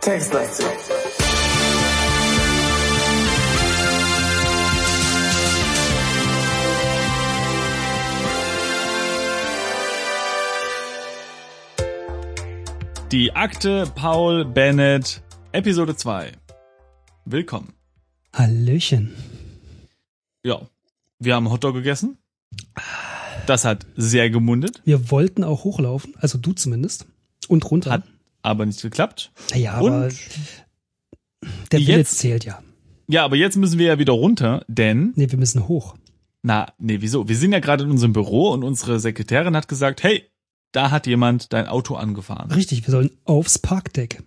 Textlastig. Die Akte Paul Bennett, Episode 2. Willkommen. Hallöchen. Ja, wir haben Hotdog gegessen. Das hat sehr gemundet, Wir wollten auch hochlaufen, also du zumindest. Und runter. Hat aber nicht geklappt. ja, aber Und der Wille jetzt- zählt ja. ja, aber jetzt müssen wir ja wieder runter, denn, Nee, wir müssen hoch. na, nee, wieso? Wir sind ja gerade in unserem Büro und unsere Sekretärin hat gesagt, hey, da hat jemand dein Auto angefahren. Richtig, wir sollen aufs Parkdeck.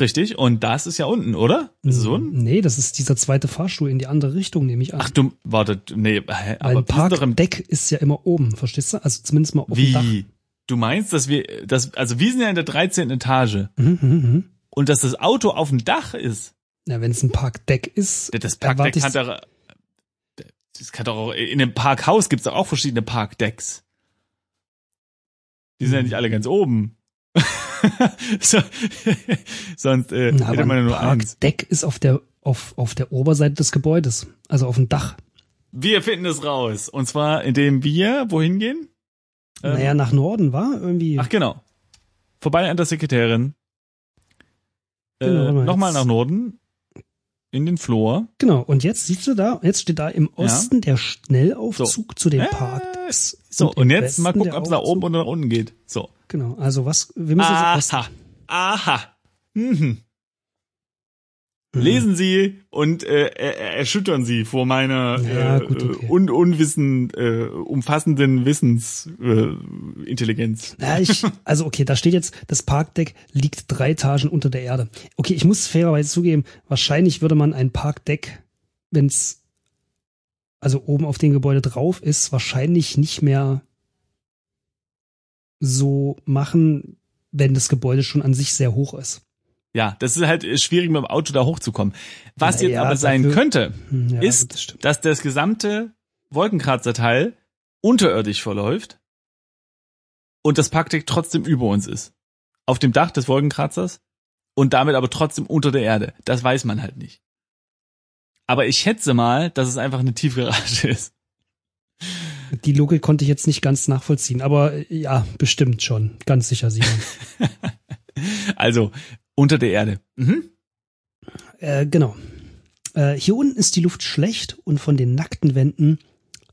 Richtig? Und das ist ja unten, oder? Es unten? Nee, das ist dieser zweite Fahrstuhl in die andere Richtung, nehme ich an. Ach du, warte, nee, hä, Weil aber im Parkdeck ist ja immer oben, verstehst du? Also zumindest mal auf dem Dach. Wie? Du meinst, dass wir, dass, also wir sind ja in der 13. Etage Mhm, mhm, mhm. und dass das Auto auf dem Dach ist. Na, wenn es ein Parkdeck ist, Das Parkdeck kann doch, das kann doch auch, in einem Parkhaus gibt's doch auch verschiedene Parkdecks. Die sind ja nicht alle ganz oben. so, sonst äh, Na, hätte man ja nur eins. Parkdeck ist auf der, auf, auf der Oberseite des Gebäudes, also auf dem Dach. Wir finden es raus. Und zwar, indem wir wohin gehen? Ähm, naja, nach Norden war irgendwie. Ach genau. Vorbei an der Sekretärin. Genau, äh, mal, Nochmal nach Norden. In den Flur. Genau, und jetzt siehst du da, jetzt steht da im Osten der Schnellaufzug So. zu den Äh, Parks. So, im und jetzt mal Westen gucken, der ob es nach oben oder nach unten geht. So. Genau, also was, wir müssen jetzt Aha. Aha. Mhm. Mhm. Lesen Sie und äh, er- er- erschüttern Sie vor meiner Ja, äh, gut, okay. un unwissen, äh, umfassenden Wissensintelligenz. Äh. Ja, ich, also okay, da steht jetzt, das Parkdeck liegt drei Etagen unter der Erde. Okay, ich muss fairerweise zugeben, wahrscheinlich würde man ein Parkdeck, wenn es also oben auf dem Gebäude drauf ist, wahrscheinlich nicht mehr so machen, wenn das Gebäude schon an sich sehr hoch ist. Ja, das ist halt schwierig mit dem Auto da hochzukommen. Was Na jetzt ja, aber sein dafür- könnte, Hm, ja, Ist- das dass das gesamte Wolkenkratzerteil unterirdisch verläuft und das Parkdeck trotzdem über uns ist. Auf dem Dach des Wolkenkratzers und damit aber trotzdem unter der Erde. Das weiß man halt nicht. Aber ich schätze mal, dass es einfach eine Tiefgarage ist. Die Logik konnte ich jetzt nicht ganz nachvollziehen, aber äh, ja, bestimmt schon. Ganz sicher, Simon. Also unter der Erde. Mhm. Äh, genau. Äh, hier unten ist die Luft schlecht und von den nackten Wänden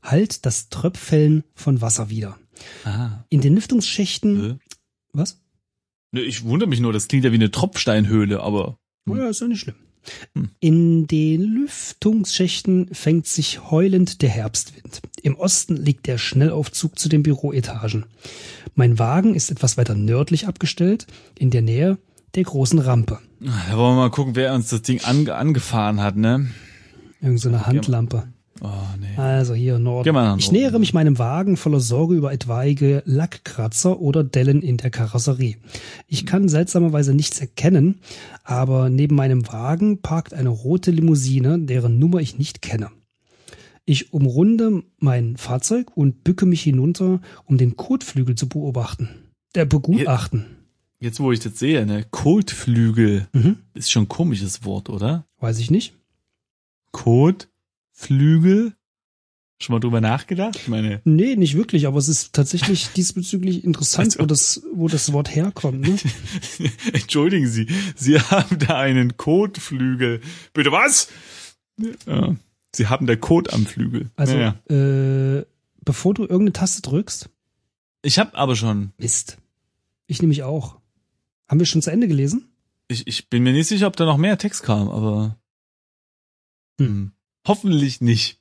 halt das Tröpfeln von Wasser wieder. Aha. In den Lüftungsschächten. Äh. Was? Nö, Ich wundere mich nur, das klingt ja wie eine Tropfsteinhöhle, aber Oh ja, ist ja nicht schlimm. Hm. In den Lüftungsschächten fängt sich heulend der Herbstwind. Im Osten liegt der Schnellaufzug zu den Büroetagen. Mein Wagen ist etwas weiter nördlich abgestellt, in der Nähe der großen Rampe. da wollen wir mal gucken, wer uns das Ding ange angefahren hat, ne? Irgend so eine Handlampe. Oh, nee. Also hier Norden. Nach Ich Norden. nähere mich meinem Wagen voller Sorge über etwaige Lackkratzer oder Dellen in der Karosserie. Ich kann seltsamerweise nichts erkennen, aber neben meinem Wagen parkt eine rote Limousine, deren Nummer ich nicht kenne. Ich umrunde mein Fahrzeug und bücke mich hinunter, um den Kotflügel zu beobachten. Der begutachten. Jetzt, wo ich das sehe, ne? Kotflügel. Mhm. Ist schon ein komisches Wort, oder? Weiß ich nicht. Kotflügel? Schon mal drüber nachgedacht? Ich meine, Nee, nicht wirklich, aber es ist tatsächlich diesbezüglich interessant, Also- wo, das, wo das Wort herkommt. Ne? entschuldigen Sie, Sie haben da einen Kotflügel. Bitte was? Ja, Sie haben der Kot am Flügel. Also, Naja. äh, bevor du irgendeine Taste drückst, Ich habe aber schon, Mist. Ich nämlich auch. Haben wir schon zu Ende gelesen? ich, ich bin mir nicht sicher, ob da noch mehr Text kam, aber hm. Hoffentlich nicht.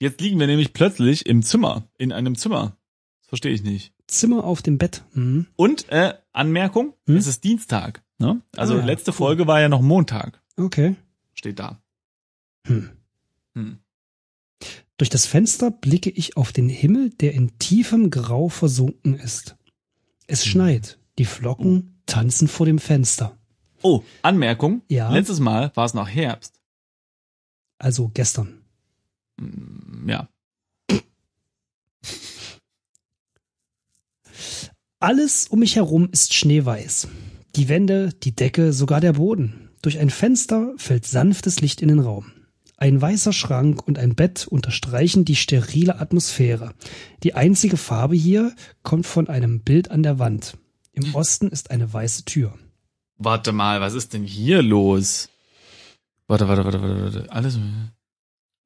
Jetzt liegen wir nämlich plötzlich im Zimmer, in einem Zimmer. Das verstehe ich nicht. Zimmer auf dem Bett. Mhm. Und äh, Anmerkung, Hm? es ist Dienstag. Ne? Also Ah ja, letzte. Folge war ja noch Montag. Okay. Steht da. Hm. Hm. Durch das Fenster blicke ich auf den Himmel, der in tiefem Grau versunken ist. Es Hm. schneit. Die Flocken tanzen vor dem Fenster. Oh, Anmerkung. Ja. Letztes Mal war es noch Herbst. Also gestern. mm, ja. Alles um mich herum ist schneeweiß. Die Wände, die Decke, sogar der Boden. Durch ein Fenster fällt sanftes Licht in den Raum. Ein weißer Schrank und ein Bett unterstreichen die sterile Atmosphäre. Die einzige Farbe hier kommt von einem Bild an der Wand. Im Osten ist eine weiße Tür. Warte mal, was ist denn hier los? Warte, warte, warte, warte, warte. Alles.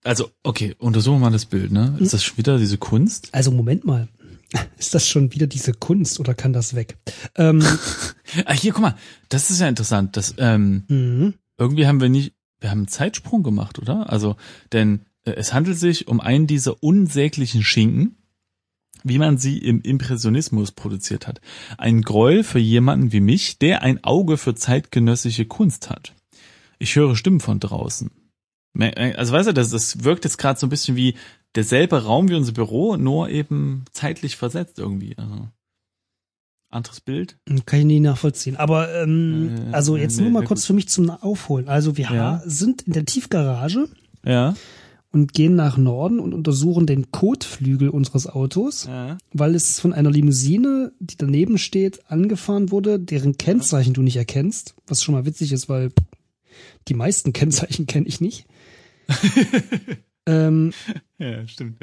Also, okay, untersuchen wir mal das Bild, ne? Ist das schon wieder diese Kunst? Also Moment mal. Ist das schon wieder diese Kunst oder kann das weg? Ähm, Ah, hier, guck mal, das ist ja interessant. Das, ähm, mhm. irgendwie haben wir nicht, wir haben einen Zeitsprung gemacht, oder? Also, denn äh, es handelt sich um einen dieser unsäglichen Schinken, wie man sie im Impressionismus produziert hat. Ein Gräuel für jemanden wie mich, der ein Auge für zeitgenössische Kunst hat. Ich höre Stimmen von draußen. Me- Also weißt du, das, das wirkt jetzt gerade so ein bisschen wie derselbe Raum wie unser Büro, nur eben zeitlich versetzt irgendwie. Also, anderes Bild. Kann ich nie nachvollziehen. Aber ähm, Äh, also jetzt nee, nur mal kurz gut. für mich zum Aufholen. Also wir Ja. sind in der Tiefgarage Ja. und gehen nach Norden und untersuchen den Kotflügel unseres Autos, ja. weil es von einer Limousine, die daneben steht, angefahren wurde, deren Kennzeichen du nicht erkennst. Was schon mal witzig ist, weil die meisten Kennzeichen kenne ich nicht. ähm, Ja, stimmt.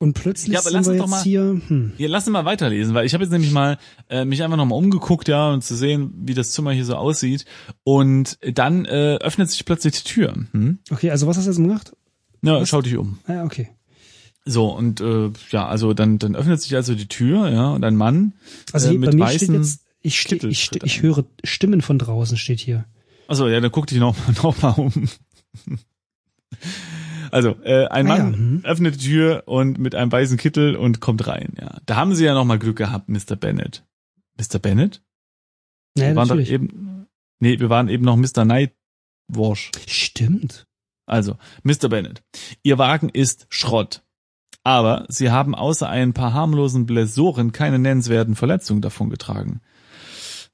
und plötzlich Ja, aber lass wir uns doch jetzt mal- hier. Hm. Ja, lass uns mal weiterlesen, weil ich habe jetzt nämlich mal äh, mich einfach nochmal umgeguckt, ja, und zu sehen, wie das Zimmer hier so aussieht. Und dann äh, öffnet sich plötzlich die Tür. Hm? Okay, also was hast du jetzt gemacht? Ja, Was? schau dich um. Ah, ja, okay. So, und äh, ja, also dann, dann öffnet sich also die Tür, ja, und ein Mann Also äh, hier, mit bei mir steht weißen jetzt, ich, ich, Kittelschritten. ich höre Stimmen von draußen, steht hier. Achso, ja, dann guck dich noch, noch mal um. Also, äh, ein Ah ja, Mann hm. öffnet die Tür und mit einem weißen Kittel und kommt rein, ja. Da haben sie ja noch mal Glück gehabt, Mr. Bennett. Mr. Bennett? Naja, wir waren doch natürlich. eben, nee, wir waren eben noch Mr. Nightwash. Stimmt. Also, Mr. Bennett. Ihr Wagen ist Schrott. Aber sie haben außer ein paar harmlosen Blessoren keine nennenswerten Verletzungen davongetragen.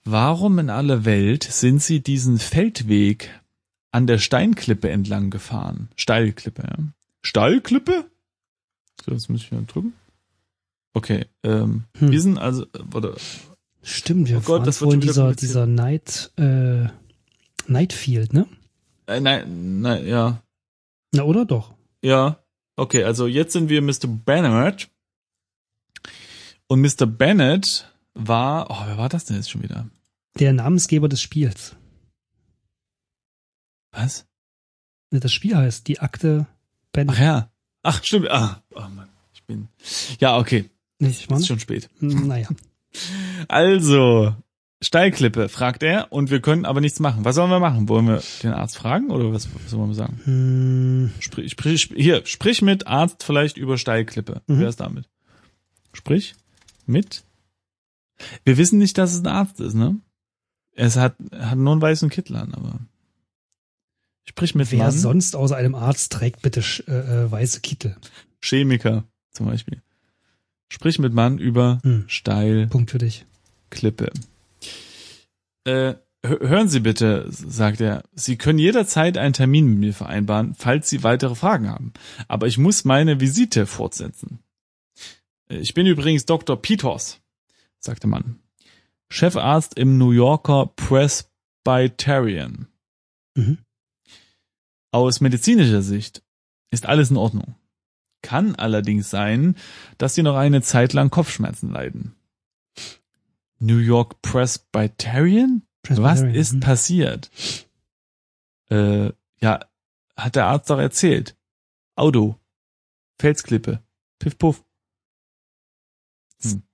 Warum in aller Welt sind sie diesen Feldweg an der Steinklippe entlang gefahren? Steilklippe, ja. Steilklippe? So, jetzt muss ich wieder drücken. Okay, ähm, Hm. wir sind also, warte, Stimmt, wir Oh Gott, das wieder dieser, dieser Night, äh, Nightfield, ne? äh, nein, nein, ja, Na, oder doch? Ja, okay, also jetzt sind wir Mr. Bennett. Und Mr. Bennett war, oh, wer war das denn jetzt schon wieder? Der Namensgeber des Spiels. Was? Das Spiel heißt die Akte Ben. Ach ja. Ach, stimmt. Ah, oh Mann, ich bin. Ja, okay, Nicht, Mann? ist schon spät. Naja. Also, Steilklippe, fragt er, und wir können aber nichts machen. Was sollen wir machen? Wollen wir den Arzt fragen oder was, was sollen wir sagen? Hm, Sprich, sprich, hier, sprich mit Arzt vielleicht über Steilklippe. Mhm. Wer ist damit? Sprich mit. Wir wissen nicht, dass es ein Arzt ist, ne? Es hat, hat nur einen weißen Kittel an, aber. Sprich mit wer Mann, sonst außer einem Arzt trägt bitte äh, äh, weiße Kittel? Chemiker zum Beispiel. Sprich mit Mann über Hm. Steilklippe. Punkt für dich. Äh, hö- hören Sie bitte, sagt er, Sie können jederzeit einen Termin mit mir vereinbaren, falls Sie weitere Fragen haben. Aber ich muss meine Visite fortsetzen. Äh, Ich bin übrigens Dr. Peters, sagte Mann. Chefarzt im New Yorker Presbyterian. Mhm. Aus medizinischer Sicht ist alles in Ordnung. Kann allerdings sein, dass Sie noch eine Zeit lang Kopfschmerzen leiden. New York Presbyterian? Was Presbyterian, ist hm. passiert? Äh, ja, hat der Arzt doch erzählt. Auto. Felsklippe. Piff puff.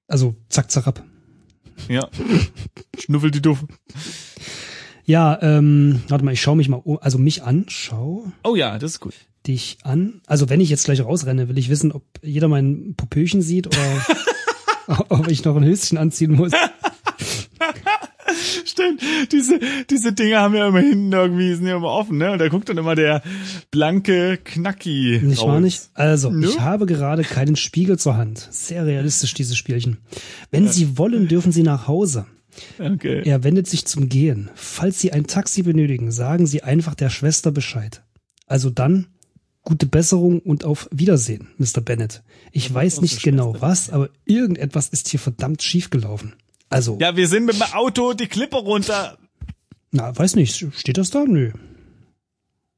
Also zack, zack ab. Ja. Schnuffel die Duff. Ja, ähm, warte mal, ich schaue mich mal, um, also mich an, schau Oh ja, das ist gut. dich an. Also wenn ich jetzt gleich rausrenne, will ich wissen, ob jeder mein Popöchen sieht oder ob ich noch ein Höschen anziehen muss. Stimmt. Diese, diese Dinge haben ja immer hinten irgendwie, sind ja immer offen, ne? Und da guckt dann immer der blanke Knacki Nicht raus. nicht? Also, Ne? ich habe gerade keinen Spiegel zur Hand. Sehr realistisch, dieses Spielchen. Wenn Sie wollen, dürfen Sie nach Hause. Okay. Er wendet sich zum Gehen. Falls Sie ein Taxi benötigen, sagen Sie einfach der Schwester Bescheid. Also dann Gute Besserung und auf Wiedersehen, Mr. Bennett. Ich Ja, weiß nicht genau was, aber irgendetwas ist hier verdammt schief gelaufen. Also, Ja, wir sind mit dem Auto die Klippe runter. na, weiß nicht, steht das da? Nö.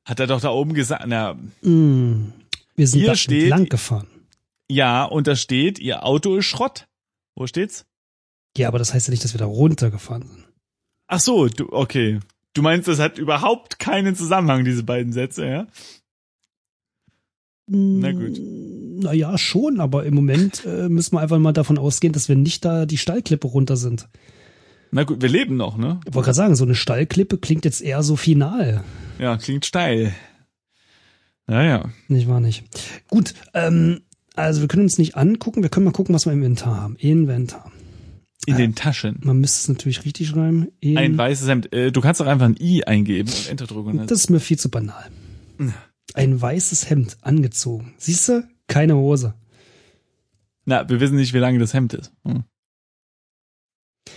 Hat er doch da oben gesagt. Na, Hm, wir sind Hier da steht- entlang gefahren. ja, und da steht, ihr Auto ist Schrott. Wo steht's? Ja, aber das heißt ja nicht, dass wir da runtergefahren sind. Ach so, du, okay. Du meinst, das hat überhaupt keinen Zusammenhang, diese beiden Sätze, ja? Na gut. Naja, schon, aber im Moment äh, müssen wir einfach mal davon ausgehen, dass wir nicht da die Stallklippe runter sind. Na gut, wir leben noch, ne? Ich wollte gerade sagen, so eine Stallklippe klingt jetzt eher so final. Ja, klingt steil. Naja. Nicht wahr nicht? Gut, ähm, also wir können uns nicht angucken, wir können mal gucken, was wir im Inventar haben. Inventar. In Ah. den Taschen. Man müsste es natürlich richtig schreiben. In Ein weißes Hemd. Äh, du kannst doch einfach ein I eingeben und Enter drücken. das ist mir viel zu banal. Ein weißes Hemd angezogen. Siehst du? Keine Hose. Na, wir wissen nicht, wie lang das Hemd ist. Hm.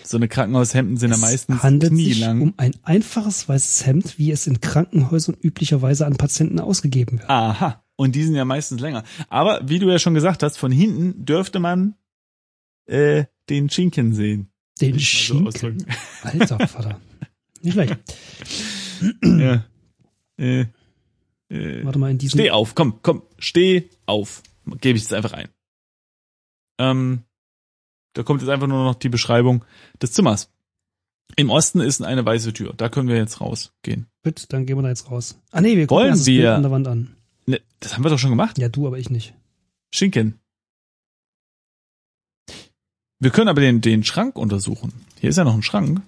So eine Krankenhaushemden sind ja meistens es handelt sich knielang. um ein einfaches weißes Hemd, wie es in Krankenhäusern üblicherweise an Patienten ausgegeben wird. Aha. Und die sind ja meistens länger. Aber wie du ja schon gesagt hast, von hinten dürfte man äh, den Schinken sehen. Den so Schinken. ausdrücken. Alter Vater. Nicht schlecht. ja. Äh, äh, Warte mal, in diesem. Steh auf, komm, komm, steh auf. Gebe ich jetzt einfach ein. Ähm, da kommt jetzt einfach nur noch die Beschreibung des Zimmers. Im Osten ist eine weiße Tür. Da können wir jetzt rausgehen. Gut, dann gehen wir da jetzt raus. Ah nee, wir gucken Wollen erst das Bild an der Wand an. Ne, das haben wir doch schon gemacht. Ja, du, aber ich nicht. Schinken. Wir können aber den, den Schrank untersuchen. Hier ist ja noch ein Schrank.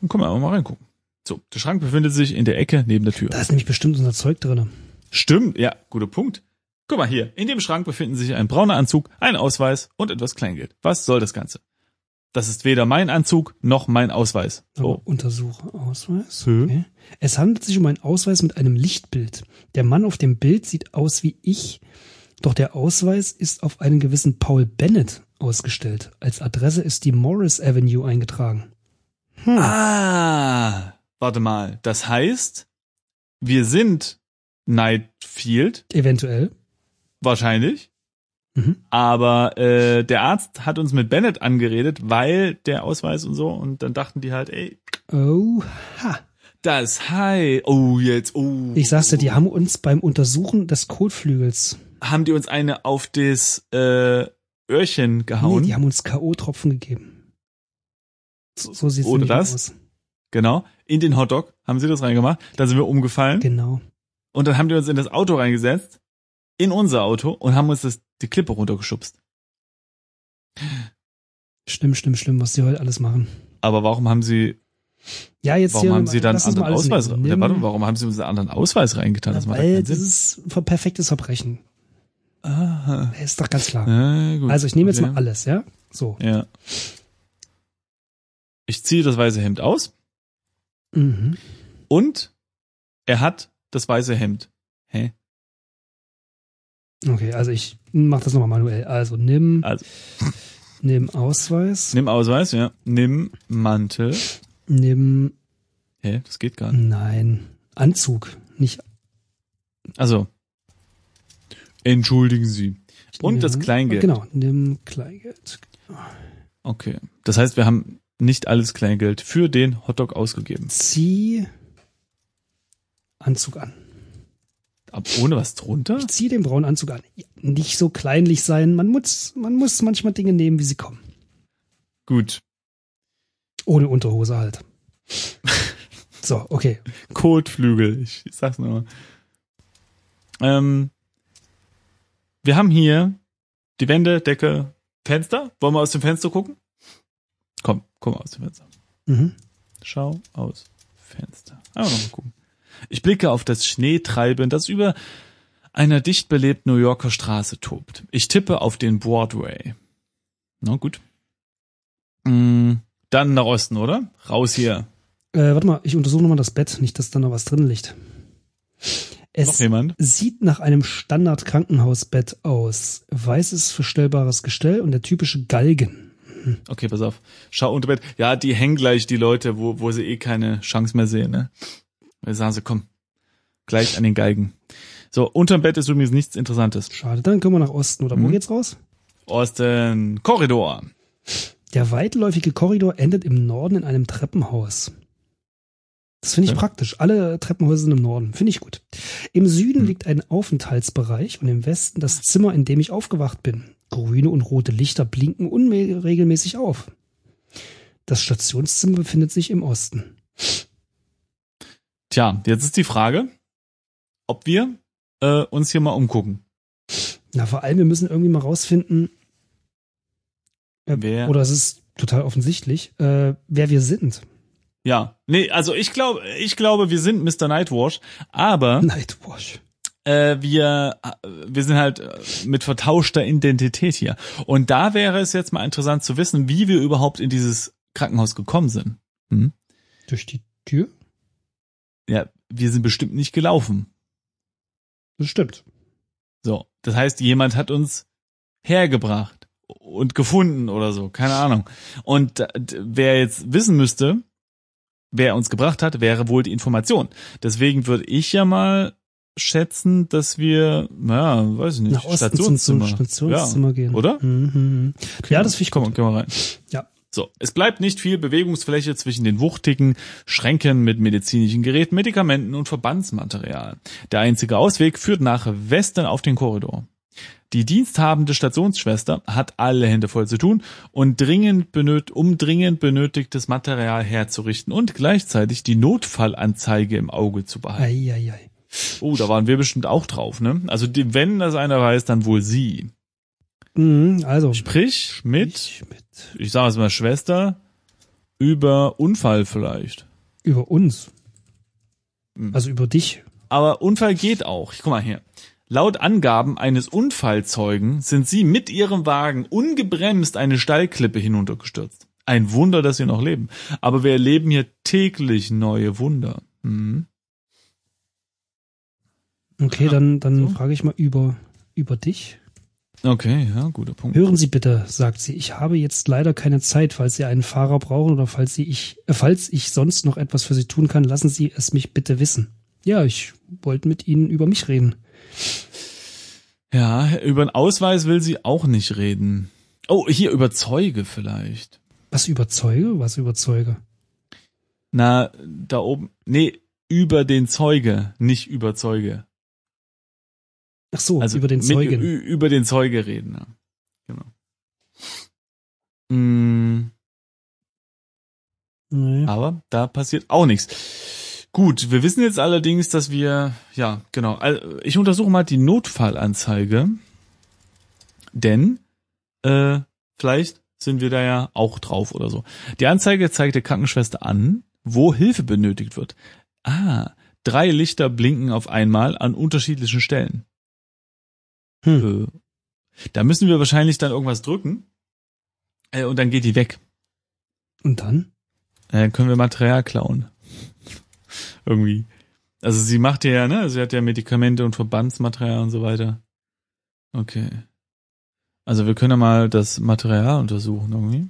Und können wir einfach mal reingucken. So, der Schrank befindet sich in der Ecke neben der Tür. Da ist nämlich bestimmt unser Zeug drinne. Stimmt, ja, guter Punkt. Guck mal hier, in dem Schrank befinden sich ein brauner Anzug, ein Ausweis und etwas Kleingeld. Was soll das Ganze? Das ist weder mein Anzug noch mein Ausweis. Aber Oh, Untersuche Ausweis. Hä? Okay. Es handelt sich um einen Ausweis mit einem Lichtbild. Der Mann auf dem Bild sieht aus wie ich, doch der Ausweis ist auf einen gewissen Paul Bennett ausgestellt. Als Adresse ist die Morris Avenue eingetragen. Hm. Ah, warte mal. Das heißt, wir sind Nightfield, Eventuell. wahrscheinlich. Mhm. Aber äh, der Arzt hat uns mit Bennett angeredet, weil der Ausweis und so. Und dann dachten die halt, ey, Oha. das Hi. Oh, jetzt, oh. Ich sag's dir, die haben uns beim Untersuchen des Kotflügels, haben die uns eine auf das äh, Öhrchen nee, gehauen. die haben uns K.O.-Tropfen gegeben. So, so sieht's Oder das? aus. Genau. In den Hotdog haben sie das reingemacht. Dann sind wir umgefallen. Genau. Und dann haben die uns in das Auto reingesetzt. In unser Auto und haben uns das, die Klippe runtergeschubst. Schlimm, schlimm, schlimm, was die heute alles machen. Aber warum haben sie, Ja, jetzt warum hier, haben sie dann einen anderen Ausweis? nehmen. Warte, warum haben sie uns einen anderen Ausweis reingetan? Das weil das ist perfektes Verbrechen. Aha. Ist doch ganz klar. Ja, gut. Also ich nehme jetzt Okay. mal alles, ja? So. Ja. Ich ziehe das weiße Hemd aus Mhm. und er hat das weiße Hemd. Hä? Okay, also ich mach das nochmal manuell. Also nimm, Also, nimm Ausweis, nimm Ausweis, ja. Nimm Mantel. nimm, Hä? Das geht gar nicht. nein, Anzug, nicht. Also, entschuldigen Sie. Und das nimm- Kleingeld. Genau, nimm Kleingeld. Okay. Das heißt, wir haben nicht alles Kleingeld für den Hotdog ausgegeben. Zieh Anzug an. Aber ohne was drunter? Ich zieh den braunen Anzug an. Nicht so kleinlich sein. Man muss, man muss manchmal Dinge nehmen, wie sie kommen. Gut. Ohne Unterhose halt. So, okay. Kotflügel. Ich sag's nochmal. Ähm, wir haben hier die Wände, Decke, Fenster. Wollen wir aus dem Fenster gucken? Komm, komm aus dem Fenster. Mhm. Schau aus Fenster. Aber noch mal gucken. Ich blicke auf das Schneetreiben, das über einer dicht belebten New Yorker Straße tobt. Ich tippe auf den Broadway. Na gut. Mm, dann nach Osten, oder? Raus hier. Äh, warte mal, ich untersuche nochmal das Bett, nicht, dass da noch was drin liegt. Noch Es jemand? sieht nach einem Standard-Krankenhausbett aus. Weißes verstellbares Gestell und der typische Galgen. Okay, pass auf. Schau unter Bett. Ja, die hängen gleich die Leute, wo, wo sie eh keine Chance mehr sehen, ne? Da sagen sie, komm, gleich an den Galgen. So, unterm Bett ist übrigens nichts Interessantes. Schade, dann können wir nach Osten. Oder wo Mhm. geht's raus? Osten, Korridor. Der weitläufige Korridor endet im Norden in einem Treppenhaus. Das finde ich Ja. praktisch. Alle Treppenhäuser sind im Norden. Finde ich gut. Im Süden Hm. liegt ein Aufenthaltsbereich und im Westen das Zimmer, in dem ich aufgewacht bin. Grüne und rote Lichter blinken unregelmäßig auf. Das Stationszimmer befindet sich im Osten. Tja, jetzt ist die Frage, ob wir äh, uns hier mal umgucken. Na, vor allem, wir müssen irgendwie mal rausfinden, äh, Wer- oder es ist total offensichtlich, äh, wer wir sind. Ja, nee, also ich glaube, ich glaube, wir sind Mr. Nightwash, aber Nightwash. Äh, wir, äh, wir sind halt äh, mit vertauschter Identität hier. Und da wäre es jetzt mal interessant zu wissen, wie wir überhaupt in dieses Krankenhaus gekommen sind. Hm? Durch die Tür? Ja, wir sind bestimmt nicht gelaufen. Das stimmt. So, das heißt, jemand hat uns hergebracht und gefunden oder so, keine Ahnung. Und wer jetzt wissen müsste, wer uns gebracht hat, wäre wohl die Information. Deswegen würde ich ja mal schätzen, dass wir, naja, weiß ich nicht, Nach Osten zum, zum Stationszimmer gehen. Oder? Mhm. Ja, das finde ich Komm, gut. gehen wir rein. Ja. So, es bleibt nicht viel Bewegungsfläche zwischen den wuchtigen Schränken mit medizinischen Geräten, Medikamenten und Verbandsmaterial. Der einzige Ausweg führt nach Westen auf den Korridor. Die diensthabende Stationsschwester hat alle Hände voll zu tun und dringend benöt um dringend benötigtes Material herzurichten und gleichzeitig die Notfallanzeige im Auge zu behalten. Eieiei. Oh, da waren wir bestimmt auch drauf, ne? Also die, wenn das einer weiß, dann wohl sie. Mhm, also. Sprich mit Ich mit. ich sage es mal Schwester, über Unfall vielleicht. Über uns. Hm. Also über dich. Aber Unfall geht auch. Guck mal hier. Laut Angaben eines Unfallzeugen sind sie mit ihrem Wagen ungebremst eine Steilklippe hinuntergestürzt. Ein Wunder, dass sie noch leben. Aber wir erleben hier täglich neue Wunder. Mhm. Okay, dann, dann So. frage ich mal über, über dich. Okay, ja, guter Punkt. Hören Sie bitte, sagt sie, ich habe jetzt leider keine Zeit, falls Sie einen Fahrer brauchen oder falls Sie ich, äh, falls ich sonst noch etwas für Sie tun kann, lassen Sie es mich bitte wissen. Ja, ich wollte mit Ihnen über mich reden. Ja, über einen Ausweis will sie auch nicht reden. Oh, hier über Zeuge vielleicht. Was überzeuge? Was überzeuge? Na, da oben. Nee, über den Zeuge, nicht über Zeuge. Ach so, Also über den mit- Zeugen. ü- über den Zeuge reden, ja. Genau. Mm, Naja. aber da passiert auch nichts. Gut, wir wissen jetzt allerdings, dass wir, ja, genau. Also ich untersuche mal die Notfallanzeige, denn äh, vielleicht sind wir da ja auch drauf oder so. Die Anzeige zeigt der Krankenschwester an, wo Hilfe benötigt wird. Ah, drei Lichter blinken auf einmal an unterschiedlichen Stellen. Hm. Äh, da müssen wir wahrscheinlich dann irgendwas drücken äh, und dann geht die weg. Und dann? Äh, Dann können wir Material klauen. Irgendwie. Also sie macht ja, ne? Sie hat ja Medikamente und Verbandsmaterial und so weiter. Okay. Also wir können ja mal das Material untersuchen irgendwie.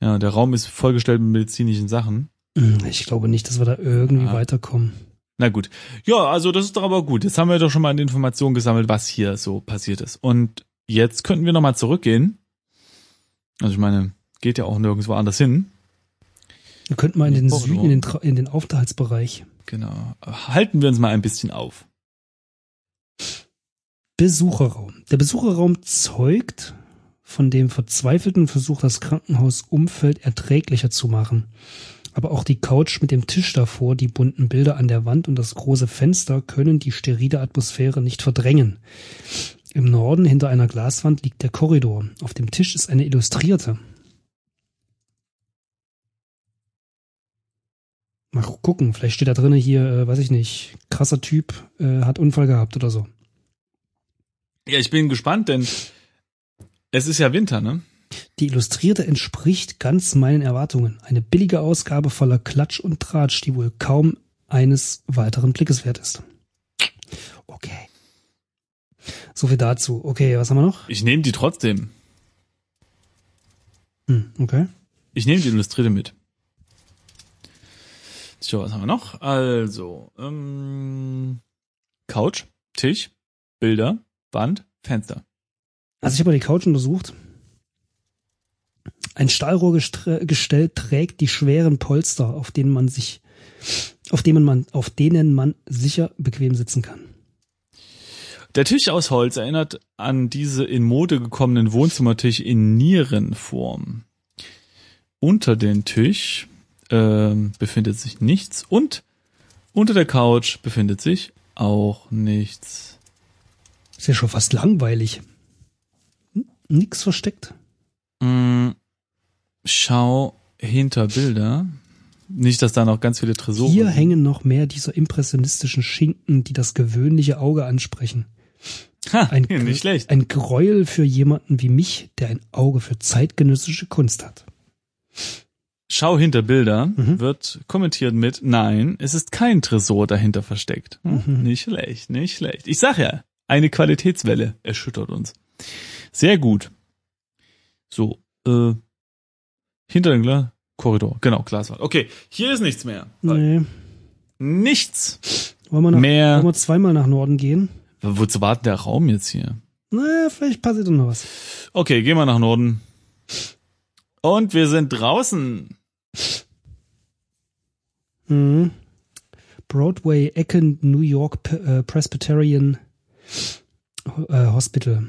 Ja, der Raum ist vollgestellt mit medizinischen Sachen. Hm, Ich glaube nicht, dass wir da irgendwie Ah. weiterkommen. Na gut. Ja, also das ist doch aber gut. Jetzt haben wir doch schon mal eine Information gesammelt, was hier so passiert ist. Und jetzt könnten wir nochmal zurückgehen. Also ich meine, geht ja auch nirgendwo anders hin. Wir könnten mal in den. Süden, in den, Tra- in den Aufenthaltsbereich. Genau. Halten wir uns mal ein bisschen auf. Besucherraum. Der Besucherraum zeugt von dem verzweifelten Versuch, das Krankenhausumfeld erträglicher zu machen. Aber auch die Couch mit dem Tisch davor, die bunten Bilder an der Wand und das große Fenster können die sterile Atmosphäre nicht verdrängen. Im Norden hinter einer Glaswand liegt der Korridor. Auf dem Tisch ist eine Illustrierte. Mal gucken, vielleicht steht da drinnen hier, äh, weiß ich nicht, krasser Typ, äh, hat Unfall gehabt oder so. Ja, ich bin gespannt, denn es ist ja Winter, ne? Die Illustrierte entspricht ganz meinen Erwartungen. Eine billige Ausgabe voller Klatsch und Tratsch, die wohl kaum eines weiteren Blickes wert ist. Okay. So viel dazu. Okay, was haben wir noch? Ich nehme die trotzdem. Hm, okay. Ich nehme die Illustrierte mit. So, was haben wir noch? Also, ähm, Couch, Tisch, Bilder, Wand, Fenster. Also ich habe die Couch untersucht. Ein Stahlrohrgestell trägt die schweren Polster, auf denen man sich, auf denen man, auf denen man sicher bequem sitzen kann. Der Tisch aus Holz erinnert an diese in Mode gekommenen Wohnzimmertisch in Nierenform. Unter den Tisch äh, befindet sich nichts und unter der Couch befindet sich auch nichts. Ist ja schon fast langweilig. Nix versteckt. Mm, schau hinter Bilder. Nicht, dass da noch ganz viele Tresore Hier sind. hängen noch mehr dieser impressionistischen Schinken, die das gewöhnliche Auge ansprechen. Ha, Ein, nicht schlecht. ein Gräuel für jemanden wie mich, der ein Auge für zeitgenössische Kunst hat. Schau hinter Bilder Mhm. wird kommentiert mit Nein, es ist kein Tresor dahinter versteckt. Hm, Mhm. Nicht schlecht, nicht schlecht. Ich sag ja, eine Qualitätswelle erschüttert uns. Sehr gut. So, äh, hinter dem Gla Korridor, genau, Glaswand. Okay, hier ist nichts mehr. Nee. Nichts Wollen wir, nach, mehr. wollen wir zweimal nach Norden gehen? Wozu wartet der Raum jetzt hier? Naja, vielleicht passiert doch noch was. Okay, gehen wir nach Norden. Und wir sind draußen. Mhm. Broadway, Ecke, New York P äh, Presbyterian äh, Hospital.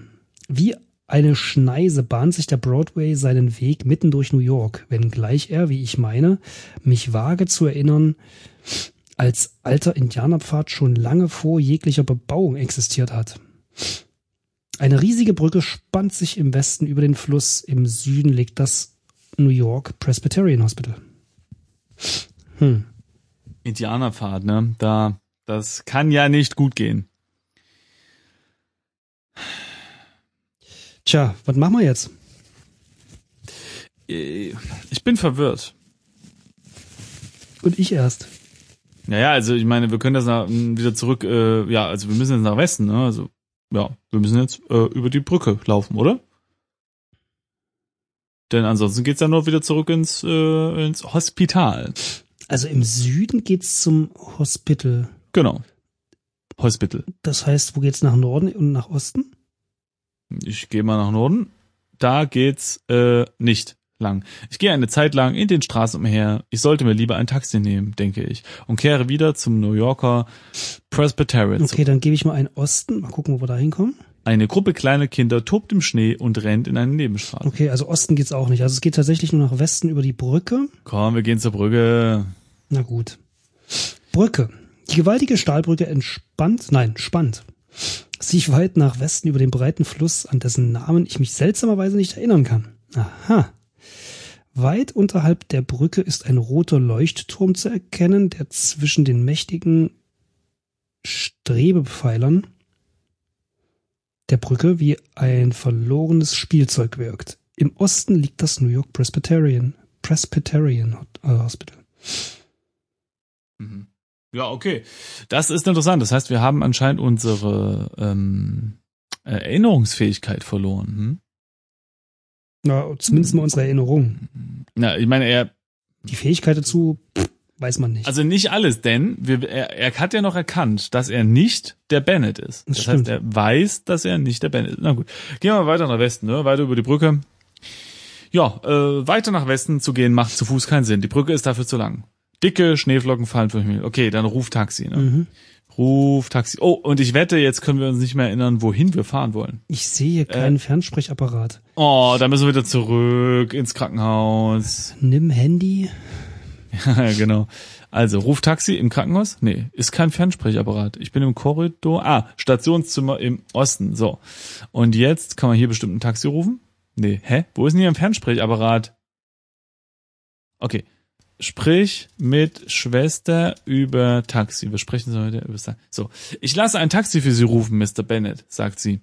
Wie eine Schneise bahnt sich der Broadway seinen Weg mitten durch New York, wenngleich er, wie ich meine, mich wage zu erinnern, als alter Indianerpfad schon lange vor jeglicher Bebauung existiert hat. Eine riesige Brücke spannt sich im Westen über den Fluss, im Süden liegt das New York Presbyterian Hospital. Hm. Indianerpfad, ne? Da, das kann ja nicht gut gehen. Tja, was machen wir jetzt? Äh, Ich bin verwirrt. Und ich erst. Naja, also ich meine, wir können das nach, wieder zurück, äh, ja, also wir müssen jetzt nach Westen, ne? Also, ja, wir müssen jetzt äh, über die Brücke laufen, oder? Denn ansonsten geht's dann nur wieder zurück ins, äh, ins Hospital. Also im Süden geht's zum Hospital. Genau. Hospital. Das heißt, wo geht's nach Norden und nach Osten? Ich gehe mal nach Norden. Da geht's äh, nicht lang. Ich gehe eine Zeit lang in den Straßen umher. Ich sollte mir lieber ein Taxi nehmen, denke ich, und kehre wieder zum New Yorker Presbyterian. Okay, dann gebe ich mal einen Osten. Mal gucken, wo wir da hinkommen. Eine Gruppe kleiner Kinder tobt im Schnee und rennt in eine Nebenstraße. Okay, also Osten geht's auch nicht. Also es geht tatsächlich nur nach Westen über die Brücke. Komm, wir gehen zur Brücke. Na gut. Brücke. Die gewaltige Stahlbrücke entspannt, nein, spannt sich weit nach Westen über den breiten Fluss, an dessen Namen ich mich seltsamerweise nicht erinnern kann. Aha. Weit unterhalb der Brücke ist ein roter Leuchtturm zu erkennen, der zwischen den mächtigen Strebepfeilern der Brücke wie ein verlorenes Spielzeug wirkt. Im Osten liegt das New York Presbyterian, Presbyterian Hospital. Mhm. Ja, okay. Das ist interessant. Das heißt, wir haben anscheinend unsere ähm, Erinnerungsfähigkeit verloren. Hm? Na, zumindest mal unsere Erinnerung. Na, ich meine, er, Die Fähigkeit dazu pff, weiß man nicht. also nicht alles, denn wir, er, er hat ja noch erkannt, dass er nicht der Bennett ist. Das Das, heißt, er weiß, dass er nicht der Bennett ist. Na gut. Gehen wir weiter nach Westen, ne? Weiter über die Brücke. Ja, äh, weiter nach Westen zu gehen macht zu Fuß keinen Sinn. Die Brücke ist dafür zu lang. Dicke Schneeflocken fallen vom Himmel. Okay, dann ruf Taxi, ne? mhm. Ruf Taxi. Oh, und ich wette, jetzt können wir uns nicht mehr erinnern, wohin wir fahren wollen. Ich sehe hier keinen Fernsprechapparat. Oh, da müssen wir wieder zurück ins Krankenhaus. Nimm Handy. Ja, genau. Also, ruf Taxi im Krankenhaus? Nee, ist kein Fernsprechapparat. Ich bin im Korridor. Ah, Stationszimmer im Osten. So. Und jetzt kann man hier bestimmt ein Taxi rufen? Nee, hä? Wo ist denn hier ein Fernsprechapparat? Okay. Sprich mit Schwester über Taxi. Wir sprechen so heute über Taxi. So. Ich lasse ein Taxi für Sie rufen, Mr. Bennett, sagt sie.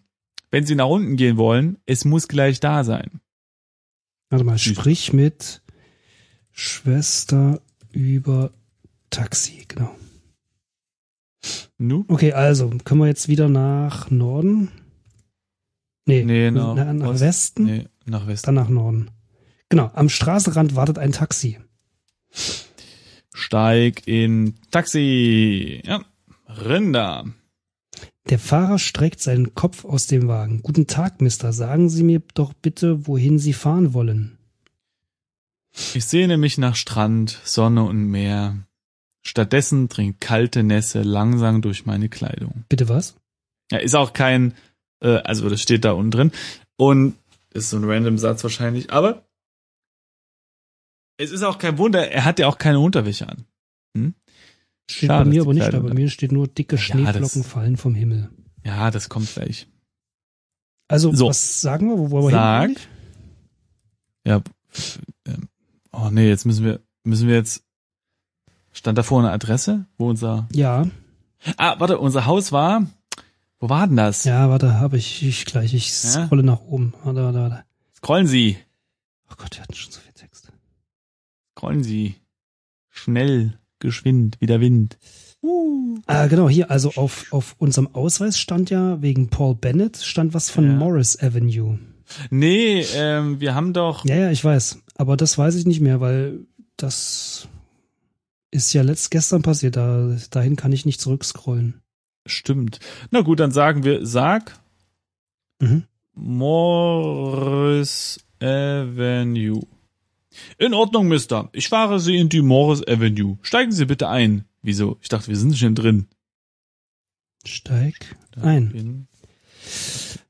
Wenn Sie nach unten gehen wollen, es muss gleich da sein. Warte mal, sprich mit Schwester über Taxi, genau. Nu? Okay, also können wir jetzt wieder nach Norden? Nee, Nee, nach nach, nach Westen, Nee, nach Westen. dann nach Norden. Genau, am Straßenrand wartet ein Taxi. Steig in Taxi. Ja, Rinder. Der Fahrer streckt seinen Kopf aus dem Wagen. Guten Tag, Mister. Sagen Sie mir doch bitte, wohin Sie fahren wollen. Ich sehne mich nach Strand, Sonne und Meer. Stattdessen dringt kalte Nässe langsam durch meine Kleidung. Bitte was? Ja, ist auch kein, äh, also das steht da unten drin. Und ist so ein random Satz wahrscheinlich, aber es ist auch kein Wunder, er hat ja auch keine Unterwäsche an. Hm? Steht Schade, bei mir aber nicht, da- bei mir steht nur dicke Ja, Schneeflocken das- fallen vom Himmel. Ja, das kommt gleich. Also, So. was sagen wir? Wo wollen wir Sag. hin? Ja. ähm, Oh nee, jetzt müssen wir, müssen wir jetzt. Stand da vorne eine Adresse, wo unser. Ja, Ah, warte, unser Haus war. Wo war denn das? ja, warte, habe ich, ich gleich. Ich Ja? scrolle nach oben. Warte, warte, warte. Scrollen Sie. Oh Gott, wir hatten schon so. Scrollen Sie. Schnell, geschwind, wie der Wind. Uh. Ah, genau, hier, also auf, auf unserem Ausweis stand ja wegen Paul Bennett stand was von Ja. Morris Avenue. Nee, ähm, wir haben doch. Ja, ja, ich weiß. Aber das weiß ich nicht mehr, weil das ist ja letzt gestern passiert. Da, dahin kann ich nicht zurückscrollen. Stimmt. Na gut, dann sagen wir, sag Mhm. Morris Avenue. In Ordnung, Mister. Ich fahre Sie in die Morris Avenue. Steigen Sie bitte ein. Wieso? Ich dachte, wir sind schon drin. Steig ein.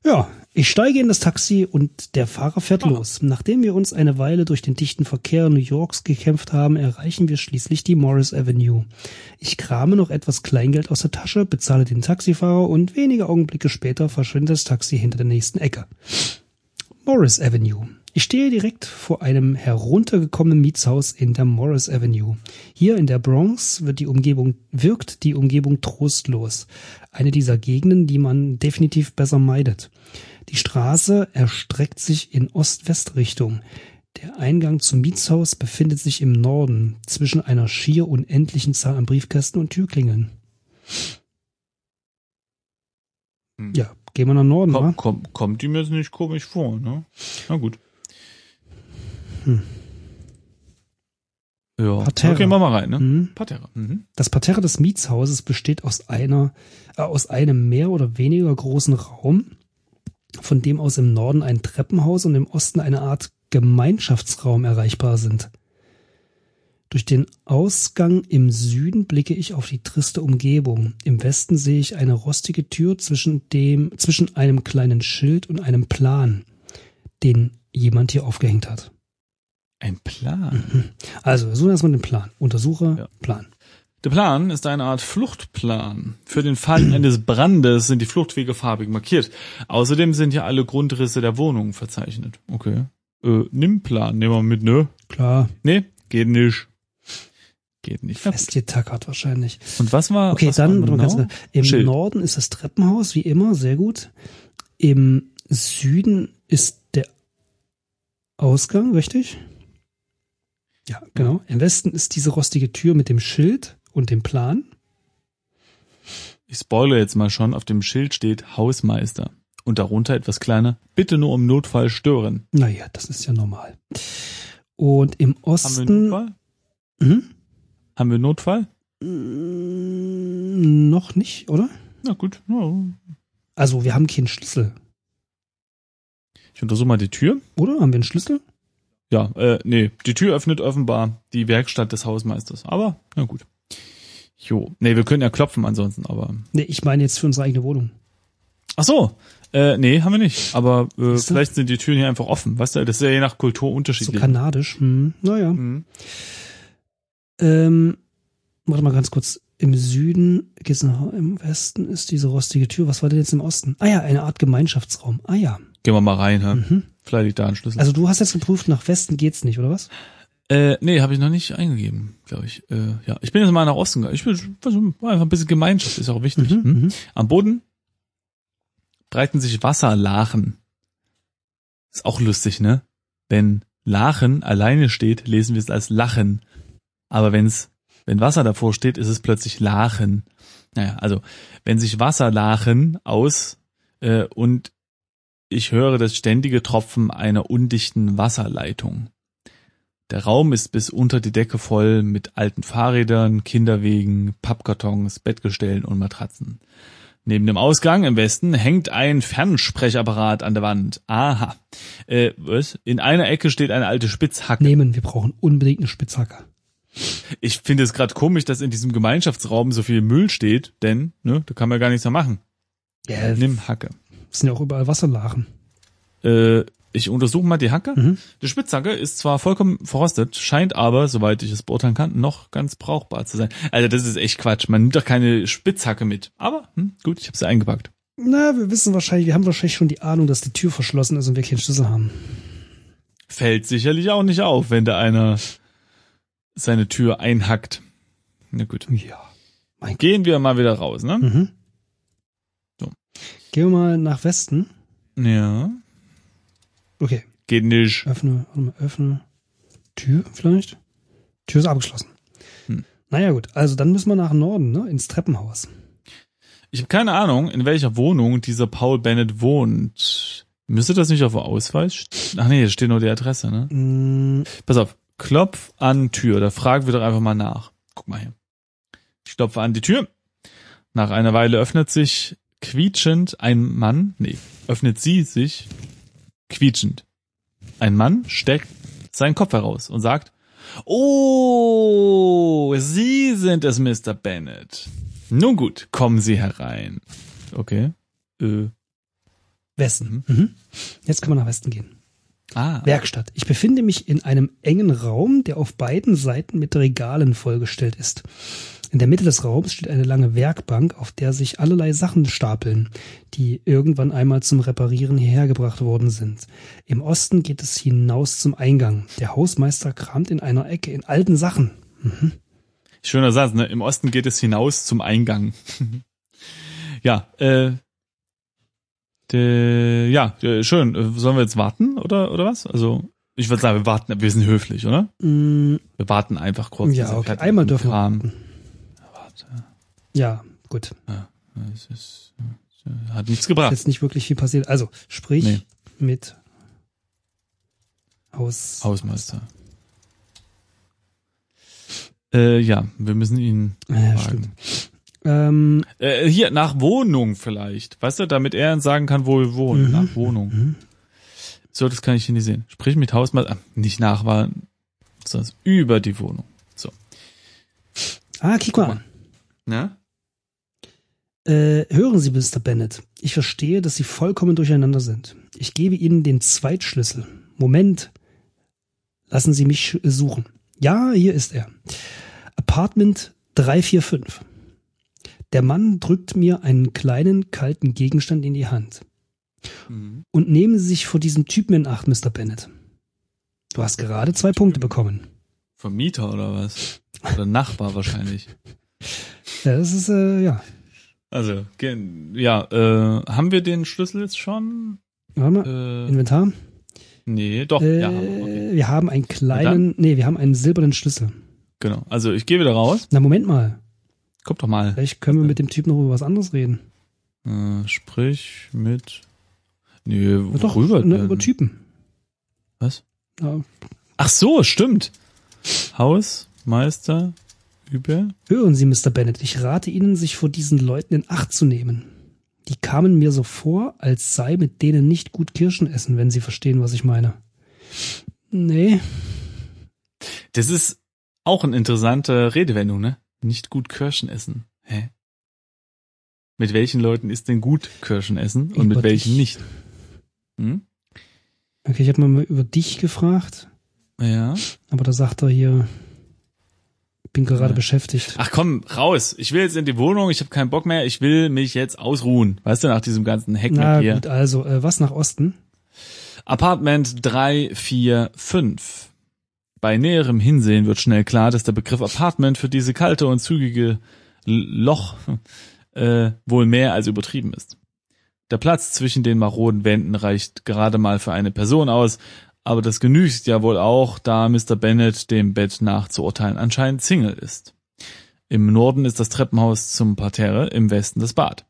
Ja, ich steige in das Taxi und der Fahrer fährt Ah. los. Nachdem wir uns eine Weile durch den dichten Verkehr New Yorks gekämpft haben, erreichen wir schließlich die Morris Avenue. Ich krame noch etwas Kleingeld aus der Tasche, bezahle den Taxifahrer und wenige Augenblicke später verschwindet das Taxi hinter der nächsten Ecke. Morris Avenue. Ich stehe direkt vor einem heruntergekommenen Mietshaus in der Morris Avenue. Hier in der Bronx wird die Umgebung, wirkt die Umgebung trostlos. Eine dieser Gegenden, die man definitiv besser meidet. Die Straße erstreckt sich in Ost-West-Richtung. Der Eingang zum Mietshaus befindet sich im Norden, zwischen einer schier unendlichen Zahl an Briefkästen und Türklingeln. Hm. Ja, gehen wir nach Norden? Komm, komm, kommt die mir jetzt nicht komisch vor, ne? Na gut. Hm. Ja, Parterre. okay, machen wir rein, ne? Mhm. Parterre. Mhm. Das Parterre des Mietshauses besteht aus einer, äh, aus einem mehr oder weniger großen Raum, von dem aus im Norden ein Treppenhaus und im Osten eine Art Gemeinschaftsraum erreichbar sind. Durch den Ausgang im Süden blicke ich auf die triste Umgebung. Im Westen sehe ich eine rostige Tür zwischen dem, zwischen einem kleinen Schild und einem Plan, den jemand hier aufgehängt hat. Ein Plan. Also, wir suchen erstmal den Plan. Untersuche, Ja. Plan. Der Plan ist eine Art Fluchtplan. Für den Fall eines Brandes sind die Fluchtwege farbig markiert. Außerdem sind hier alle Grundrisse der Wohnung verzeichnet. Okay. Äh, nimm Plan, nehmen wir mit, ne? Klar, Nee, geht nicht. Geht nicht. Festgetackert wahrscheinlich. Und was war Okay, was dann, war ganz genau? kurz. im Schild. Norden ist das Treppenhaus, wie immer, sehr gut. Im Süden ist der Ausgang, richtig? Ja, genau. Im Westen ist diese rostige Tür mit dem Schild und dem Plan. Ich spoilere jetzt mal schon, auf dem Schild steht Hausmeister. Und darunter etwas kleiner, bitte nur im Notfall stören. Naja, das ist ja normal. Und im Haben wir Osten. Notfall? Hm? Haben wir Notfall? Mm, Noch nicht, oder? Na gut. Ja. Also, wir haben keinen Schlüssel. Ich untersuche mal die Tür. Oder? Haben wir einen Schlüssel? Ja, äh, nee, die Tür öffnet offenbar die Werkstatt des Hausmeisters. Aber, na gut. Jo. Nee, wir können ja klopfen ansonsten, aber. Nee, ich meine jetzt für unsere eigene Wohnung. Ach so. Äh, nee, haben wir nicht. Aber äh, Siehste? vielleicht sind die Türen hier einfach offen. Weißt du, das ist ja je nach Kultur So unterschiedlich. kanadisch. Hm. Naja. mhm. Ähm, warte mal ganz kurz. Im Süden, geht's nach, im Westen ist diese rostige Tür. Was war denn jetzt im Osten? Ah ja, eine Art Gemeinschaftsraum. Ah ja. Gehen wir mal rein, hä? Mhm. Vielleicht liegt da ein Schlüssel. Also du hast jetzt geprüft, nach Westen geht's nicht, oder was? Äh, nee, habe ich noch nicht eingegeben, glaube ich. Äh, ja, ich bin jetzt mal nach Osten gegangen. Ich bin einfach ein bisschen Gemeinschaft, ist auch wichtig. Mhm, hm? mhm. Am Boden breiten sich Wasserlachen. Ist auch lustig, ne? Wenn Lachen alleine steht, lesen wir es als Lachen. Aber wenn's, wenn Wasser davor steht, ist es plötzlich Lachen. Naja, also, wenn sich Wasserlachen aus äh, und ich höre das ständige Tropfen einer undichten Wasserleitung. Der Raum ist bis unter die Decke voll mit alten Fahrrädern, Kinderwegen, Pappkartons, Bettgestellen und Matratzen. Neben dem Ausgang im Westen hängt ein Fernsprechapparat an der Wand. Aha. Äh, was? In einer Ecke steht eine alte Spitzhacke. Nehmen, wir brauchen unbedingt eine Spitzhacke. Ich finde es gerade komisch, dass in diesem Gemeinschaftsraum so viel Müll steht, denn ne, da kann man gar nichts mehr machen. Ja, Nimm Hacke. Es sind ja auch überall Wasserlachen. Äh, ich untersuche mal die Hacke. Mhm. Die Spitzhacke ist zwar vollkommen verrostet, scheint aber, soweit ich es beurteilen kann, noch ganz brauchbar zu sein. Also das ist echt Quatsch. Man nimmt doch keine Spitzhacke mit. Aber hm, gut, ich habe sie eingepackt. Na, wir wissen wahrscheinlich, wir haben wahrscheinlich schon die Ahnung, dass die Tür verschlossen ist und wir keinen Schlüssel haben. Fällt sicherlich auch nicht auf, wenn da einer seine Tür einhackt. Na gut. Ja. Gehen wir mal wieder raus, ne? Mhm. Gehen wir mal nach Westen. Ja. Okay. Geht nicht. Öffne, warte mal, öffne. Tür vielleicht? Tür ist abgeschlossen. Hm. Naja gut, also dann müssen wir nach Norden, ne? Ins Treppenhaus. Ich habe keine Ahnung, in welcher Wohnung dieser Paul Bennett wohnt. Müsste das nicht auf dem Ausweis? st- Ach nee, da steht nur die Adresse, ne? Mm, Pass auf, klopf an Tür. Da fragen wir doch einfach mal nach. Guck mal hier. Ich klopfe an die Tür. Nach einer Weile öffnet sich quietschend ein Mann, nee, öffnet sie sich quietschend. Ein Mann steckt seinen Kopf heraus und sagt, Oh, Sie sind es, Mr. Bennett. Nun gut, kommen Sie herein. Okay. Äh, Westen. Mhm. Jetzt können wir nach Westen gehen. ah. Werkstatt. Ich befinde mich in einem engen Raum, der auf beiden Seiten mit Regalen vollgestellt ist. In der Mitte des Raums steht eine lange Werkbank, auf der sich allerlei Sachen stapeln, die irgendwann einmal zum Reparieren hierher gebracht worden sind. Im Osten geht es hinaus zum Eingang. Der Hausmeister kramt in einer Ecke in alten Sachen. Schöner Satz, ne? Im Osten geht es hinaus zum Eingang. ja, äh, de, ja, äh, schön. Äh, Sollen wir jetzt warten oder oder was? Also ich würde sagen, wir warten. Wir sind höflich, oder? Mm, Wir warten einfach kurz. ja, okay. Einmal dürfen wir warten. Warte, Ja, gut. es ist, äh, hat nichts Ist gebracht. jetzt nicht wirklich viel passiert. Also, sprich Nee. mit Haus. Hausmeister. Äh, ja, wir müssen ihn Ja, fragen. Ähm, Äh, hier, nach Wohnung vielleicht. Weißt du, damit er sagen kann, wo wir wohnen. Mhm. Nach Wohnung. mhm. So, das kann ich hier nicht sehen. Sprich mit Hausmeister, ah, nicht nach, sondern über die Wohnung. So. ah, kick mal. Ne? Äh, hören Sie, Mr. Bennett. Ich verstehe, dass Sie vollkommen durcheinander sind. Ich gebe Ihnen den Zweitschlüssel. Moment. Lassen Sie mich sch- suchen. Ja, hier ist er. Apartment 345. Der Mann drückt mir einen kleinen, kalten Gegenstand in die Hand. Mhm. Und nehmen Sie sich vor diesem Typen in Acht, Mr. Bennett. Du hast gerade zwei Punkte bekommen. Vermieter oder was? Oder Nachbar wahrscheinlich. Ja, das ist, äh, ja. Also, ja, äh, haben wir den Schlüssel jetzt schon? Warte mal. Äh, Inventar. nee, doch, Äh, ja, haben wir, okay. Wir haben einen kleinen, nee, wir haben einen silbernen Schlüssel. Genau. Also, ich gehe wieder raus. Na, Moment mal. Guck doch mal. Vielleicht können wir mit dem Typ noch über was anderes reden. Äh, sprich mit. Nee, Ja, doch, worüber ne, denn? über Typen. Was? Ja. Ach so, stimmt. Hausmeister über. Hören Sie, Mr. Bennett, ich rate Ihnen, sich vor diesen Leuten in Acht zu nehmen. Die kamen mir so vor, als sei mit denen nicht gut Kirschen essen, wenn Sie verstehen, was ich meine. Nee, Das ist auch eine interessante Redewendung, ne? Nicht gut Kirschen essen. Hä? Mit welchen Leuten ist denn gut Kirschen essen und Über mit welchen dich. nicht? Hm? okay, ich habe mal über dich gefragt, Ja. aber da sagt er hier, bin gerade Ja. beschäftigt. Ach komm, raus. Ich will jetzt in die Wohnung, ich habe keinen Bock mehr, ich will mich jetzt ausruhen. Weißt du, nach diesem ganzen Heckmeck Na hier. gut, also, äh, was nach Osten? Apartment 345. Bei näherem Hinsehen wird schnell klar, dass der Begriff Apartment für diese kalte und zügige Loch äh, wohl mehr als übertrieben ist. Der Platz zwischen den maroden Wänden reicht gerade mal für eine Person aus, aber das genügt ja wohl auch, da Mr. Bennett dem Bett nach zu urteilen anscheinend Single ist. Im Norden ist das Treppenhaus zum Parterre, im Westen das Bad.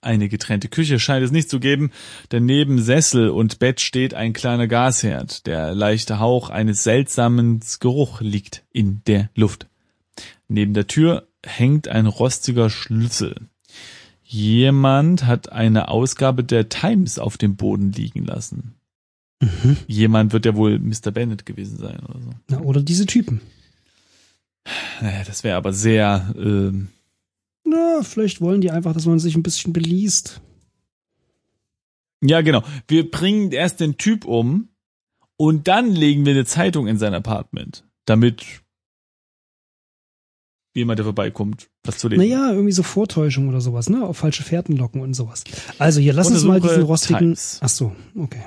Eine getrennte Küche scheint es nicht zu geben, denn neben Sessel und Bett steht ein kleiner Gasherd. Der leichte Hauch eines seltsamen Geruch liegt in der Luft. Neben der Tür hängt ein rostiger Schlüssel. Jemand hat eine Ausgabe der Times auf dem Boden liegen lassen. Mhm. Jemand wird ja wohl Mr. Bennett gewesen sein oder so. Na, oder diese Typen. Naja, das wäre aber sehr, ähm, Na, vielleicht wollen die einfach, dass man sich ein bisschen beliest. ja genau. Wir bringen erst den Typ um und dann legen wir eine Zeitung in sein Apartment, damit jemand, der vorbeikommt, was zu lesen. Naja, irgendwie so Vortäuschung oder sowas, ne? Auf falsche Fährten locken und sowas. Also hier, lass uns mal diesen rostigen. Times. Ach so, okay.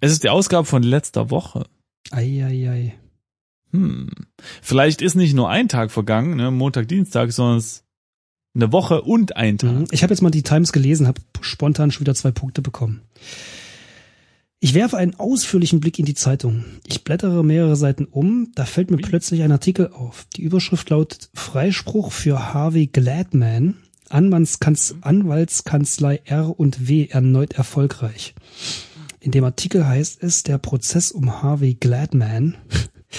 Es ist die Ausgabe von letzter Woche. Eieiei. Hm. Vielleicht ist nicht nur ein Tag vergangen, ne, Montag, Dienstag, sondern es eine Woche und ein Tag. Mhm. Ich habe jetzt mal die Times gelesen, habe spontan schon wieder zwei Punkte bekommen. Ich werfe einen ausführlichen Blick in die Zeitung. Ich blättere mehrere Seiten um, da fällt mir Ui. plötzlich ein Artikel auf. Die Überschrift lautet Freispruch für Harvey Gladman. Anwaltskanz Anwaltskanzlei R und W erneut erfolgreich. In dem Artikel heißt es, der Prozess um Harvey Gladman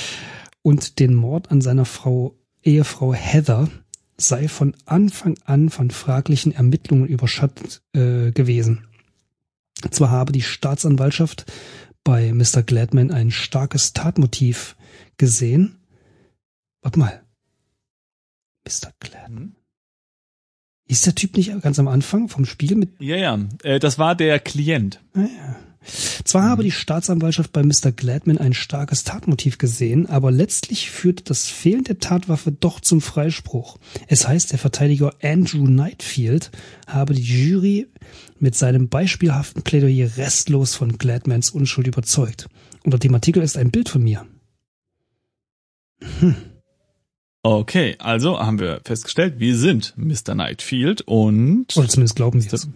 und den Mord an seiner Frau, Ehefrau Heather sei von Anfang an von fraglichen Ermittlungen überschattet äh, gewesen. Zwar habe die Staatsanwaltschaft bei Mr. Gladman ein starkes Tatmotiv gesehen. Warte mal. Mr. Gladman. Hm? Ist der Typ nicht ganz am Anfang vom Spiel mit Ja, ja. Äh, das war der Klient. naja. Zwar habe die Staatsanwaltschaft bei Mr. Gladman ein starkes Tatmotiv gesehen, aber letztlich führte das Fehlen der Tatwaffe doch zum Freispruch. Es heißt, der Verteidiger Andrew Nightfield habe die Jury mit seinem beispielhaften Plädoyer restlos von Gladmans Unschuld überzeugt. Unter dem Artikel ist ein Bild von mir. Okay, also haben wir festgestellt, wir sind Mr. Nightfield und Oder zumindest glauben sie es.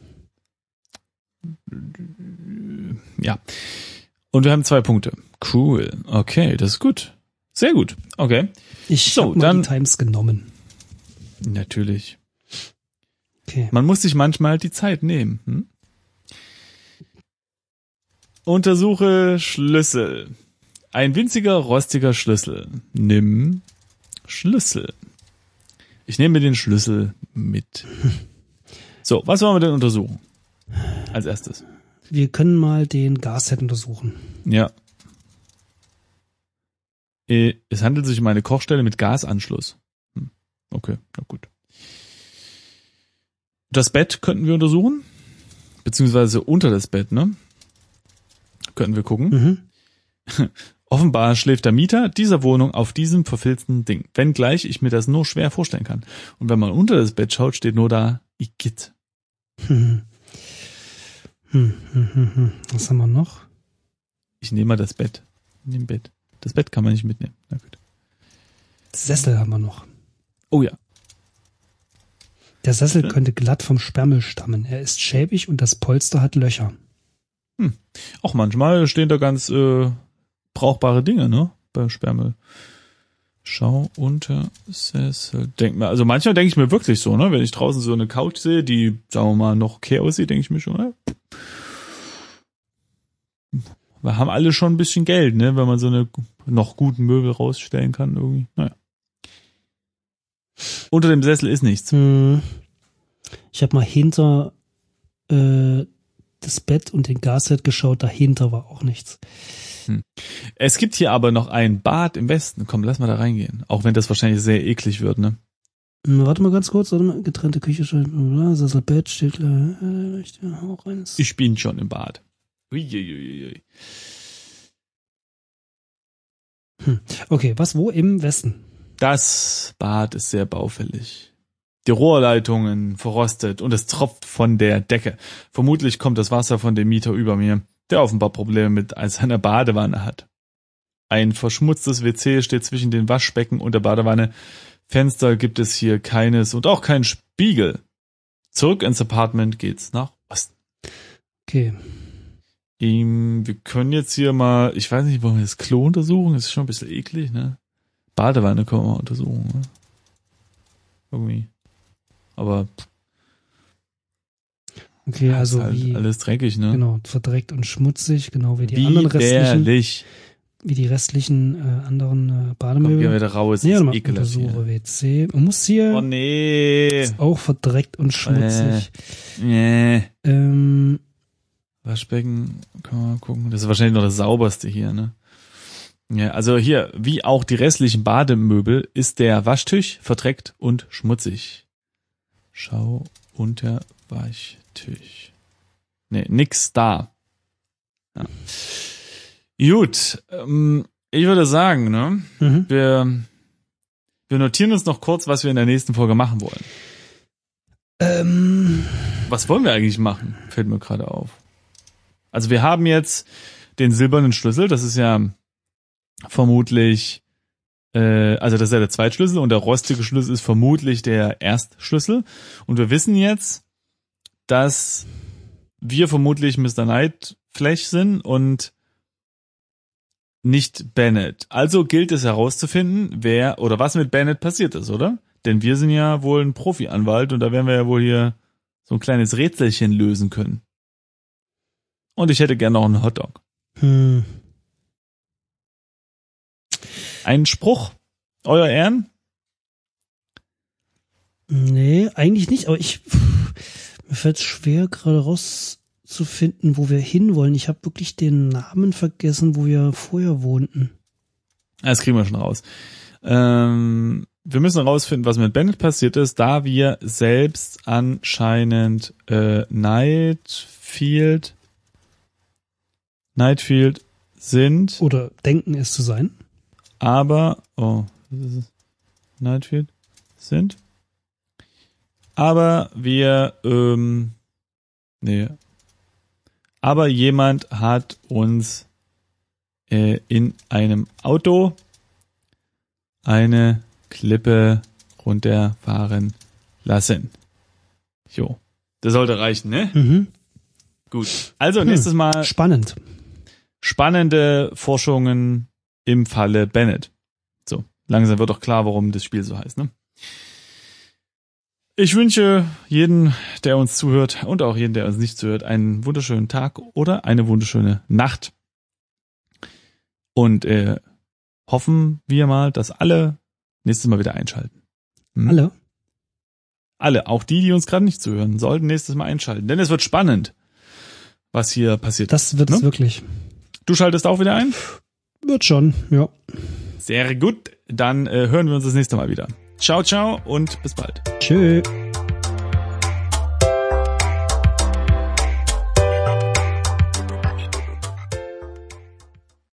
Ja. Und wir haben zwei Punkte. Cool. Okay, das ist gut. Sehr gut. Okay. Ich So, habe mal dann- die Times genommen. Natürlich. Okay. Man muss sich manchmal die Zeit nehmen. Hm? Untersuche Schlüssel. Ein winziger, rostiger Schlüssel. Nimm Schlüssel. Ich nehme den Schlüssel mit. So, was wollen wir denn untersuchen? Als erstes. Wir können mal den Gasherd untersuchen. Ja. Äh, Es handelt sich um eine Kochstelle mit Gasanschluss. Hm. Okay, na gut. Das Bett könnten wir untersuchen. Beziehungsweise unter das Bett, ne? Könnten wir gucken. Mhm. Offenbar schläft der Mieter dieser Wohnung auf diesem verfilzten Ding. Wenngleich ich mir das nur schwer vorstellen kann. Und wenn man unter das Bett schaut, steht nur da Igitt. Hm. Hm, hm, hm, hm. Was haben wir noch? Ich nehme mal das Bett. Dem Bett. Das Bett kann man nicht mitnehmen. Na gut. Sessel haben wir noch. Oh ja. Der Sessel könnte glatt vom Sperrmüll stammen. Er ist schäbig und das Polster hat Löcher. Auch manchmal stehen da ganz äh, brauchbare Dinge, ne? Beim Sperrmüll. Schau unter Sessel. Denk mir, also manchmal denke ich mir wirklich so, ne? Wenn ich draußen so eine Couch sehe, die, sagen wir mal, noch okay aussieht, denke ich mir schon, ne? Wir haben alle schon ein bisschen Geld, ne? Wenn man so eine noch guten Möbel rausstellen kann, irgendwie. Naja. Unter dem Sessel ist nichts. Hm. Ich habe mal hinter äh, das Bett und den Gasherd geschaut. Dahinter war auch nichts. Es gibt hier aber noch ein Bad im Westen. Komm, lass mal da reingehen. Auch wenn das wahrscheinlich sehr eklig wird, ne? Hm, Warte mal ganz kurz. Warte mal. Getrennte Küche, Sessel, Bett steht klar. Ich- auch eines. Ich bin schon im Bad. Uiuiuiui. Okay, was wo im Westen? Das Bad ist sehr baufällig. Die Rohrleitungen verrostet und es tropft von der Decke. Vermutlich kommt das Wasser von dem Mieter über mir, der offenbar Probleme mit seiner Badewanne hat. Ein verschmutztes WC steht zwischen den Waschbecken und der Badewanne. Fenster gibt es hier keines und auch keinen Spiegel. Zurück ins Apartment geht's nach Osten. Okay. Ähm, wir können jetzt hier mal, ich weiß nicht, wollen wir das Klo untersuchen? Das ist schon ein bisschen eklig, ne? Badewanne können wir mal untersuchen, ne? Irgendwie. Aber Okay, also halt wie alles dreckig, ne? genau verdreckt und schmutzig, genau wie die anderen restlichen. Widerlich. wie die restlichen äh, anderen äh, Komm, geh Bademöbel. wieder raus. Nee, ist ekelhaft hier. WC. Man muss hier Oh nee. ist auch verdreckt und schmutzig. Nee. Ähm, Waschbecken, kann man mal gucken. Das ist wahrscheinlich noch das sauberste hier, ne? Ja, also hier, wie auch die restlichen Bademöbel, ist der Waschtisch verdreckt und schmutzig. Schau unter Waschtisch. Nee, nix da. Ja. Gut, ähm, ich würde sagen, ne, mhm. wir, wir notieren uns noch kurz, was wir in der nächsten Folge machen wollen. ähm, Was wollen wir eigentlich machen? Fällt mir gerade auf. Also wir haben jetzt den silbernen Schlüssel, das ist ja vermutlich, äh, also das ist ja der Zweitschlüssel und der rostige Schlüssel ist vermutlich der Erstschlüssel. Und wir wissen jetzt, dass wir vermutlich Mr. Nightflash sind und nicht Bennett. Also gilt es herauszufinden, wer oder was mit Bennett passiert ist, oder? Denn wir sind ja wohl ein Profi-Anwalt und da werden wir ja wohl hier so ein kleines Rätselchen lösen können. Und ich hätte gerne noch einen Hotdog. hm. Einen Spruch, euer Ehren? Nee, eigentlich nicht, aber ich mir fällt schwer, gerade rauszufinden, wo wir hinwollen. Ich habe wirklich den Namen vergessen, wo wir vorher wohnten. Das kriegen wir schon raus. Ähm, wir müssen herausfinden, was mit Bennett passiert ist, da wir selbst anscheinend äh, Nightfield Nightfield sind, Oder denken es zu sein. Aber oh, was ist es? Nightfield sind, aber wir ähm, nee, aber jemand hat uns äh, in einem Auto eine Klippe runterfahren lassen. Jo. Das sollte reichen, ne? Mhm. Gut. Also nächstes Mal Spannend. spannende Forschungen im Falle Bennett. So, langsam wird doch klar, warum das Spiel so heißt, ne? Ich wünsche jeden, der uns zuhört und auch jeden, der uns nicht zuhört, einen wunderschönen Tag oder eine wunderschöne Nacht. Und äh, hoffen wir mal, dass alle nächstes Mal wieder einschalten. Hm? Alle. Alle, auch die, die uns gerade nicht zuhören, sollten nächstes Mal einschalten. Denn es wird spannend, was hier passiert. Das wird es Ne? wirklich. du schaltest auch wieder ein? Wird schon, ja. Sehr gut. Dann äh, hören wir uns das nächste Mal wieder. Ciao, ciao und bis bald. Tschö.